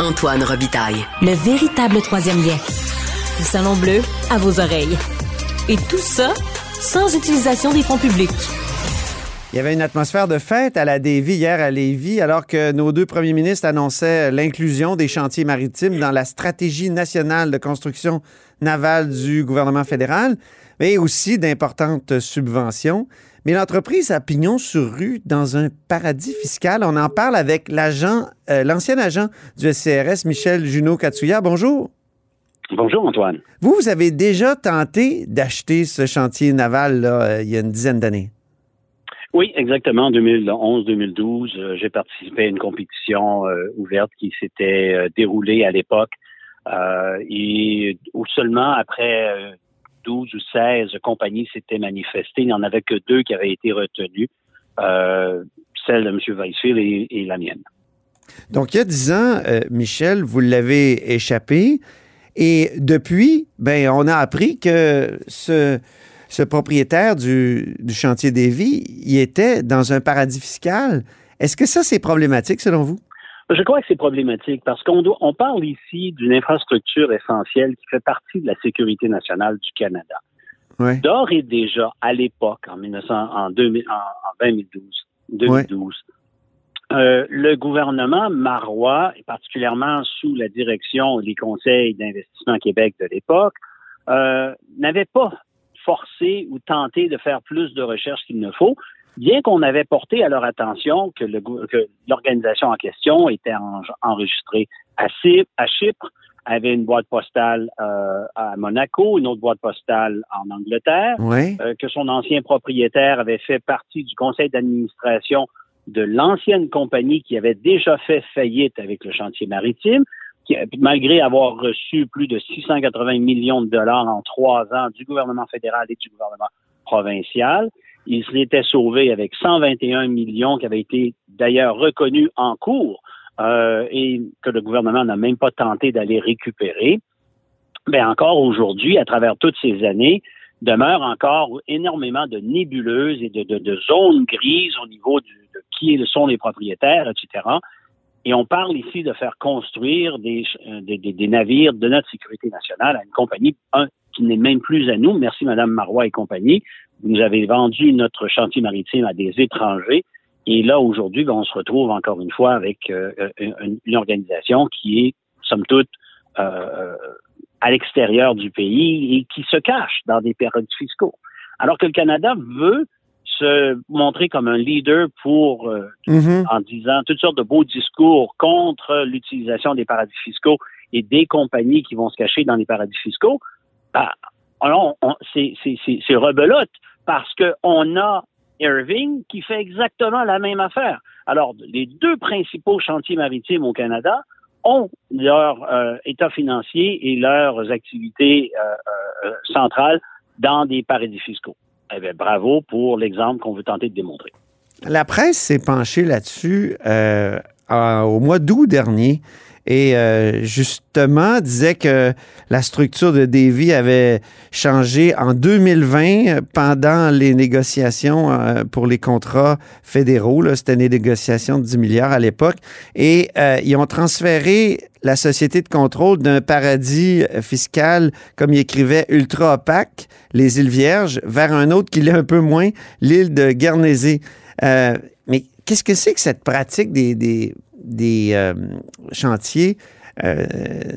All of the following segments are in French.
Antoine Robitaille. Le véritable troisième lien. Le Salon Bleu à vos oreilles. Et tout ça sans utilisation des fonds publics. Il y avait une atmosphère de fête à la Davie hier à Lévis, alors que nos deux premiers ministres annonçaient l'inclusion des chantiers maritimes dans la stratégie nationale de construction navale du gouvernement fédéral, mais aussi d'importantes subventions. Mais l'entreprise a pignon sur rue dans un paradis fiscal. On en parle avec l'agent, euh, l'ancien agent du SCRS, Michel Junot Katsuya. Bonjour. Bonjour Antoine. Vous, vous avez déjà tenté d'acheter ce chantier naval là, euh, il y a une dizaine d'années. Oui, exactement. En 2011-2012, euh, j'ai participé à une compétition euh, ouverte qui s'était déroulée à l'époque. et seulement après 12 ou 16 compagnies s'étaient manifestées, il n'y en avait que deux qui avaient été retenues, celle de M. Weissfield et, la mienne. Donc, il y a 10 ans, Michel, vous l'avez échappé. Et depuis, ben, on a appris que ce, propriétaire du, chantier des vies, était dans un paradis fiscal. Est-ce que ça, c'est problématique selon vous? Je crois que c'est problématique parce qu'on on parle ici d'une infrastructure essentielle qui fait partie de la sécurité nationale du Canada. D'ores et déjà, à l'époque, en, 1900, en, 2012, 2012 euh, le gouvernement marois, et particulièrement sous la direction des conseils d'investissement Québec de l'époque, euh, n'avait pas forcer ou tenter de faire plus de recherches qu'il ne faut, bien qu'on avait porté à leur attention que, l'organisation en question était enregistrée à, Chypre, avait une boîte postale euh, à Monaco, une autre boîte postale en Angleterre, euh, que son ancien propriétaire avait fait partie du conseil d'administration de l'ancienne compagnie qui avait déjà fait faillite avec le chantier maritime, malgré avoir reçu plus de 680 millions de dollars en trois ans du gouvernement fédéral et du gouvernement provincial, il s'était sauvé avec 121 millions qui avaient été d'ailleurs reconnus en cours euh, et que le gouvernement n'a même pas tenté d'aller récupérer. Mais encore aujourd'hui, à travers toutes ces années, demeure encore énormément de nébuleuses et de, zones grises au niveau de qui sont les propriétaires, etc. Et on parle ici de faire construire des, euh, des, navires de notre sécurité nationale à une compagnie qui n'est même plus à nous. Merci, Madame Marois et compagnie. Vous nous avez vendu notre chantier maritime à des étrangers. Et là, aujourd'hui, ben, on se retrouve encore une fois avec euh, une, organisation qui est, somme toute, euh, à l'extérieur du pays et qui se cache dans des périodes fiscaux. Alors que le Canada veut se montrer comme un leader pour, euh, mm-hmm. en disant toutes sortes de beaux discours contre l'utilisation des paradis fiscaux et des compagnies qui vont se cacher dans les paradis fiscaux, ben, c'est rebelote parce qu'on a Irving qui fait exactement la même affaire. Alors, les deux principaux chantiers maritimes au Canada ont leur euh, état financier et leurs activités euh, centrales dans des paradis fiscaux. Eh bien, bravo pour l'exemple qu'on veut tenter de démontrer. La presse s'est penchée là-dessus euh, au mois d'août dernier et euh, justement disait que la structure de Davy avait changé en 2020 pendant les négociations euh, pour les contrats fédéraux. C'était des négociations de 10 milliards à l'époque. Et euh, ils ont transféré la société de contrôle d'un paradis fiscal, comme il écrivait, ultra opaque, les îles Vierges, vers un autre qui l'est un peu moins, l'île de Guernesey. mais qu'est-ce que c'est que cette pratique des, des des euh, chantiers euh,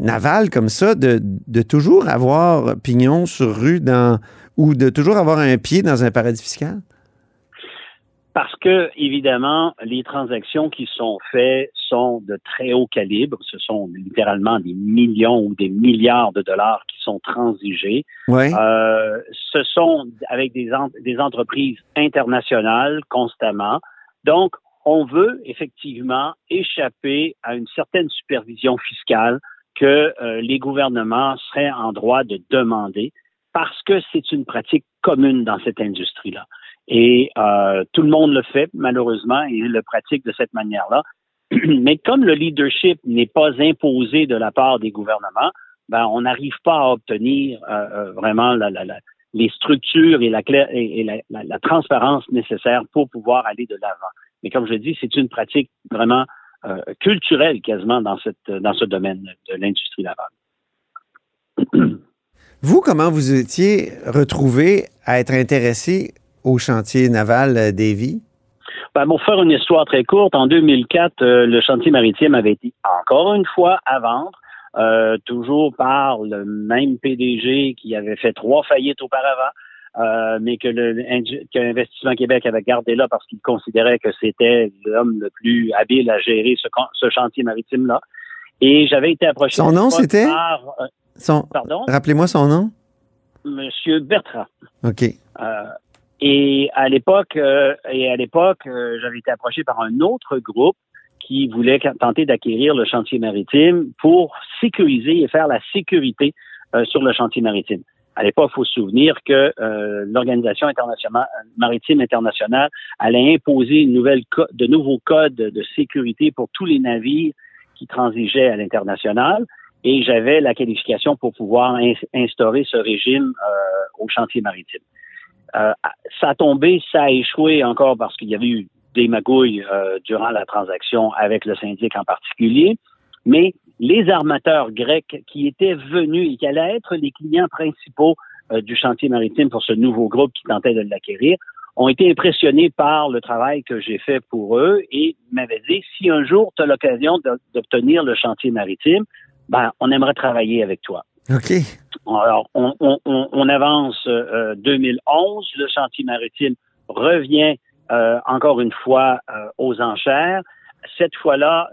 navals comme ça, de, toujours avoir pignon sur rue dans, ou de toujours avoir un pied dans un paradis fiscal? Parce que, évidemment, les transactions qui sont faites sont de très haut calibre. Ce sont littéralement des millions ou des milliards de dollars qui sont transigés. Euh, ce sont avec des, des entreprises internationales constamment. Donc, on veut effectivement échapper à une certaine supervision fiscale que euh, les gouvernements seraient en droit de demander parce que c'est une pratique commune dans cette industrie-là. Et euh, tout le monde le fait, malheureusement, et le pratique de cette manière-là. Mais comme le leadership n'est pas imposé de la part des gouvernements, ben, on n'arrive pas à obtenir euh, vraiment les structures et, la, et la transparence nécessaires pour pouvoir aller de l'avant. Mais comme je dis, c'est une pratique vraiment culturelle quasiment dans, cette, dans ce domaine de l'industrie navale. Vous, comment vous étiez retrouvé à être intéressé au chantier naval Davy? Ben, pour faire une histoire très courte, en 2004, le chantier maritime avait été encore une fois à vendre. Euh, toujours par le même PDG qui avait fait trois faillites auparavant, euh, mais que l'Investissement Québec avait gardé là parce qu'il considérait que c'était l'homme le plus habile à gérer ce, chantier maritime-là. Et j'avais été approché. Son nom, c'était? Euh, pardon? Rappelez-moi son nom. Monsieur Bertrand. OK. et à l'époque, et à l'époque, j'avais été approché par un autre groupe qui voulait tenter d'acquérir le chantier maritime pour sécuriser et faire la sécurité euh, sur le chantier maritime. À l'époque, il faut se souvenir que euh, l'Organisation internationale maritime internationale allait imposer une nouvelle de nouveaux codes de sécurité pour tous les navires qui transigeaient à l'international. Et j'avais la qualification pour pouvoir instaurer ce régime euh, au chantier maritime. ça a tombé, ça a échoué encore parce qu'il y avait eu des magouilles euh, durant la transaction avec le syndic en particulier, mais les armateurs grecs qui étaient venus et qui allaient être les clients principaux euh, du chantier maritime pour ce nouveau groupe qui tentait de l'acquérir ont été impressionnés par le travail que j'ai fait pour eux et m'avaient dit si un jour tu as l'occasion d'obtenir le chantier maritime, ben on aimerait travailler avec toi. OK. Alors, on, on, on avance euh, 2011, le chantier maritime revient euh, encore une fois euh, aux enchères. Cette fois-là,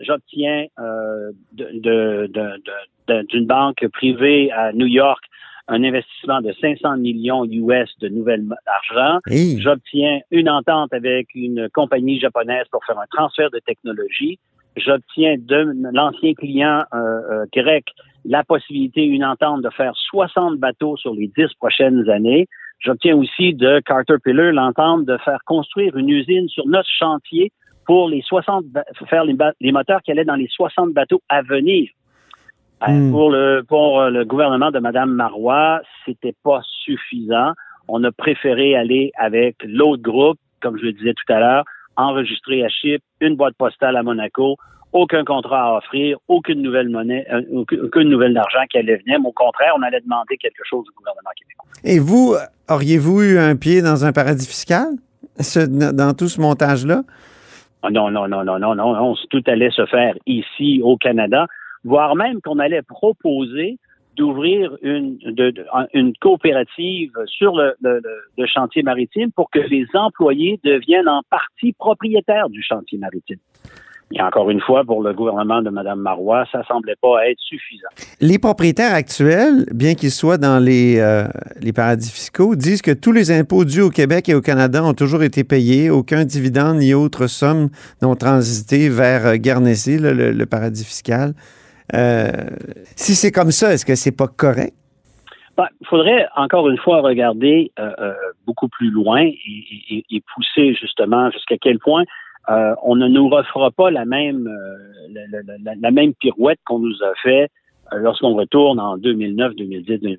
j'obtiens euh, d'une banque privée à New York un investissement de 500 millions US de nouvelles argent. J'obtiens une entente avec une compagnie japonaise pour faire un transfert de technologie. J'obtiens de l'ancien client grec la possibilité, une entente de faire 60 bateaux sur les 10 prochaines années. J'obtiens aussi de Caterpillar l'entente de faire construire une usine sur notre chantier pour les 60 faire les, moteurs qui allaient dans les 60 bateaux à venir. Euh, hmm. Pour le pour euh, le gouvernement de Mme Marois, c'était pas suffisant. On a préféré aller avec l'autre groupe, comme je le disais tout à l'heure, enregistrer à Chypre, une boîte postale à Monaco, aucun contrat à offrir, aucune nouvelle monnaie, euh, aucune nouvelle d'argent qui allait venir. Mais au contraire, on allait demander quelque chose au gouvernement québécois. Et vous, auriez-vous eu un pied dans un paradis fiscal dans tout ce montage-là? Ah, non, non, non, non, non, non, Tout allait se faire ici au Canada, voire même qu'on allait proposer d'ouvrir une, une coopérative sur le, le, chantier maritime pour que les employés deviennent en partie propriétaires du chantier maritime. Et encore une fois, pour le gouvernement de Mme Marois, ça semblait pas être suffisant. Les propriétaires actuels, bien qu'ils soient dans les, euh, les paradis fiscaux, disent que tous les impôts dus au Québec et au Canada ont toujours été payés. Aucun dividende ni autre somme n'ont transité vers euh, Guernesey, le, paradis fiscal. Euh, si c'est comme ça, est-ce que c'est pas correct? Ben, il faudrait encore une fois regarder beaucoup plus loin et pousser justement jusqu'à quel point euh, on ne nous refera pas la même, euh, la, même pirouette qu'on nous a fait euh, lorsqu'on retourne en 2009, 2010, 2011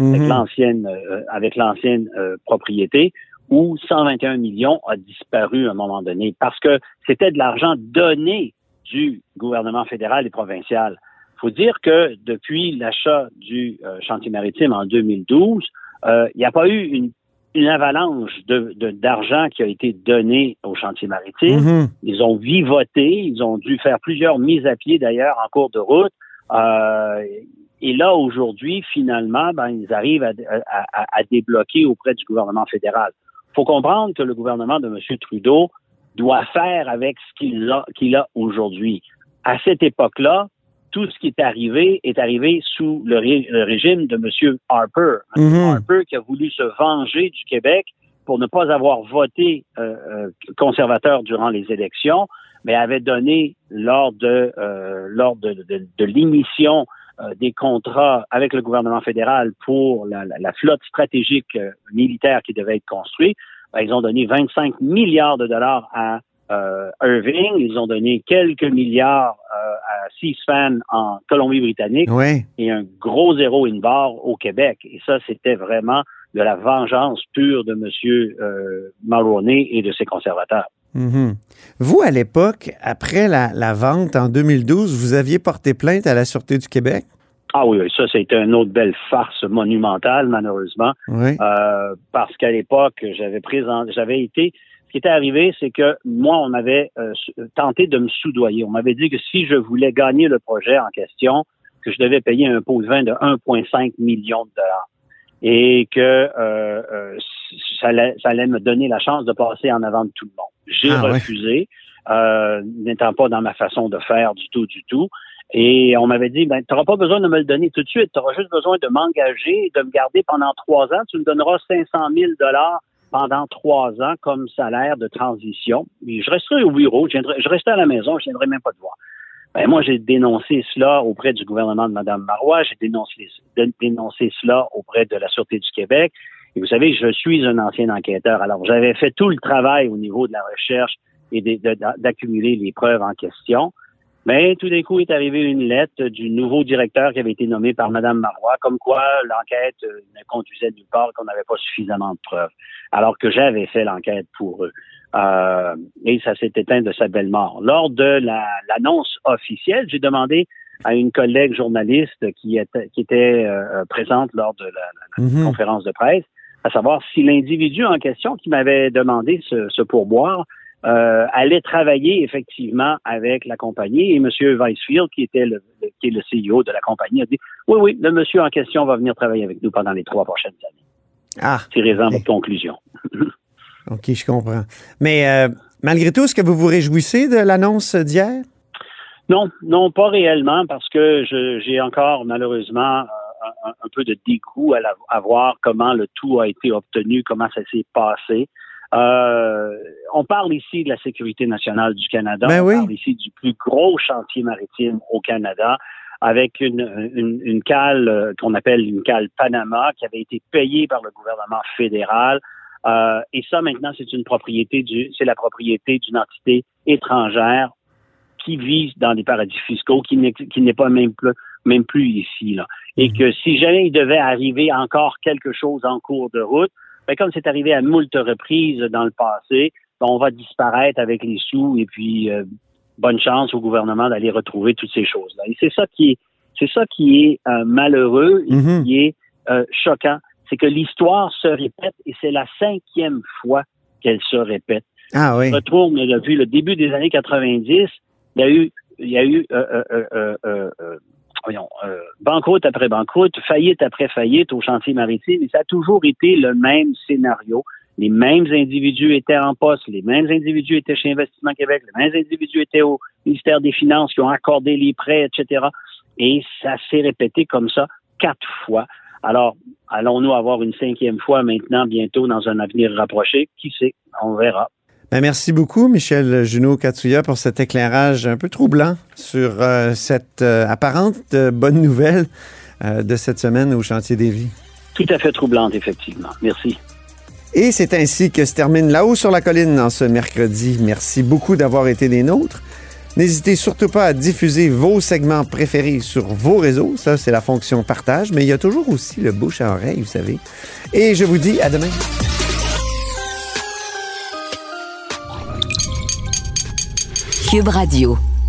avec l'ancienne avec l'ancienne propriété où 121 millions a disparu à un moment donné parce que c'était de l'argent donné du gouvernement fédéral et provincial. Il faut dire que depuis l'achat du chantier maritime en 2012, il n'y a pas eu une une avalanche de, d'argent qui a été donné au chantier maritime. Mm-hmm. Ils ont vivoté, ils ont dû faire plusieurs mises à pied d'ailleurs en cours de route. Euh, et là, aujourd'hui, finalement, ben, ils arrivent à, à, débloquer auprès du gouvernement fédéral. Il faut comprendre que le gouvernement de M. Trudeau doit faire avec ce qu'il a, qu'il a aujourd'hui. À cette époque-là, tout ce qui est arrivé est arrivé sous le, régime de M. Harper. M. Mhm. Harper qui a voulu se venger du Québec pour ne pas avoir voté euh, euh, conservateur durant les élections, mais avait donné lors de euh, lors de, de, l'émission des contrats avec le gouvernement fédéral pour la, flotte stratégique militaire qui devait être construite, ben, ils ont donné 25 milliards de dollars à euh, Irving. Ils ont donné quelques milliards euh, à C-SPAN en Colombie-Britannique et un gros zéro in bar au Québec. Et ça, c'était vraiment de la vengeance pure de M. Euh, et de ses conservateurs. Mhm. Vous, à l'époque, après la, la, vente en 2012, vous aviez porté plainte à la Sûreté du Québec? Ah oui, ça, c'était une autre belle farce monumentale, malheureusement. Oui. Euh, parce qu'à l'époque, j'avais j'avais été. Ce qui était arrivé, c'est que moi, on m'avait euh, tenté de me soudoyer. On m'avait dit que si je voulais gagner le projet en question, que je devais payer un pot de vin de 1,5 million de dollars. Et que euh, euh, ça, allait, ça allait me donner la chance de passer en avant de tout le monde. J'ai Ah, ouais. refusé, euh, n'étant pas dans ma façon de faire du tout, du tout. Et on m'avait dit, ben, tu n'auras pas besoin de me le donner tout de suite. Tu auras juste besoin de m'engager et de me garder pendant trois ans. Tu me donneras 500 000 dollars pendant trois ans comme salaire de transition. Je resterai au bureau. Je, restais à la maison. Je ne viendrai même pas te voir. Ben, moi, j'ai dénoncé cela auprès du gouvernement de Mme Marois. J'ai dénoncé, dé- dénoncé cela auprès de la Sûreté du Québec. Et vous savez, je suis un ancien enquêteur. Alors, j'avais fait tout le travail au niveau de la recherche et d'accumuler les preuves en question. Mais tout d'un coup est arrivée une lettre du nouveau directeur qui avait été nommé par Mme Marois, comme quoi l'enquête euh, ne conduisait nulle part, qu'on n'avait pas suffisamment de preuves, alors que j'avais fait l'enquête pour eux. Euh, et ça s'est éteint de sa belle mort. Lors de la- l'annonce officielle, j'ai demandé à une collègue journaliste qui était, qui était euh, présente lors de la, la Mhm. conférence de presse, à savoir si l'individu en question qui m'avait demandé ce, ce pourboire euh, allait travailler effectivement avec la compagnie. Et M. Weisfield, qui était le, le- qui est le CEO de la compagnie, a dit oui, oui, le monsieur en question va venir travailler avec nous pendant les trois prochaines années. Ah, Tirez-en Ok. votre conclusion. OK, je comprends. Mais euh, malgré tout, est-ce que vous vous réjouissez de l'annonce d'hier? Non, non, pas réellement, parce que j'ai encore malheureusement euh, un, un peu de dégoût à, la- à voir comment le tout a été obtenu, comment ça s'est passé. Euh, on parle ici de la sécurité nationale du Canada. Ben on oui. parle ici du plus gros chantier maritime au Canada, avec une, une, une cale euh, qu'on appelle une cale Panama, qui avait été payée par le gouvernement fédéral. Euh, et ça, maintenant, c'est une propriété du, c'est la propriété d'une entité étrangère qui vit dans les paradis fiscaux, qui n'est, qui n'est pas même plus, même plus ici, là. Et Mhm. que si jamais il devait arriver encore quelque chose en cours de route, ben, comme c'est arrivé à moult reprises dans le passé, ben, on va disparaître avec les sous et puis euh, bonne chance au gouvernement d'aller retrouver toutes ces choses-là. Et c'est ça qui est, c'est ça qui est euh, malheureux et Mhm. qui est euh, choquant, c'est que l'histoire se répète et c'est la cinquième fois qu'elle se répète Ah oui. retourne depuis le début des années 90, il y a eu, il y a eu voyons, euh, banqueroute après banqueroute, faillite après faillite au chantier maritime, et ça a toujours été le même scénario. Les mêmes individus étaient en poste, les mêmes individus étaient chez Investissement Québec, les mêmes individus étaient au ministère des Finances qui ont accordé les prêts, etc. Et ça s'est répété comme ça quatre fois. Alors, allons-nous avoir une cinquième fois maintenant, bientôt, dans un avenir rapproché? Qui sait? On verra. Ben, merci beaucoup, Michel Junot Katsuya, pour cet éclairage un peu troublant sur euh, cette euh, apparente euh, bonne nouvelle de cette semaine au chantier des vies. Tout à fait troublante, effectivement. Merci. Et c'est ainsi que se termine là-haut sur la colline en ce mercredi. Merci beaucoup d'avoir été des nôtres. N'hésitez surtout pas à diffuser vos segments préférés sur vos réseaux. Ça, c'est la fonction partage, mais il y a toujours aussi le bouche à oreille, vous savez. Et je vous dis à demain. Cube Radio.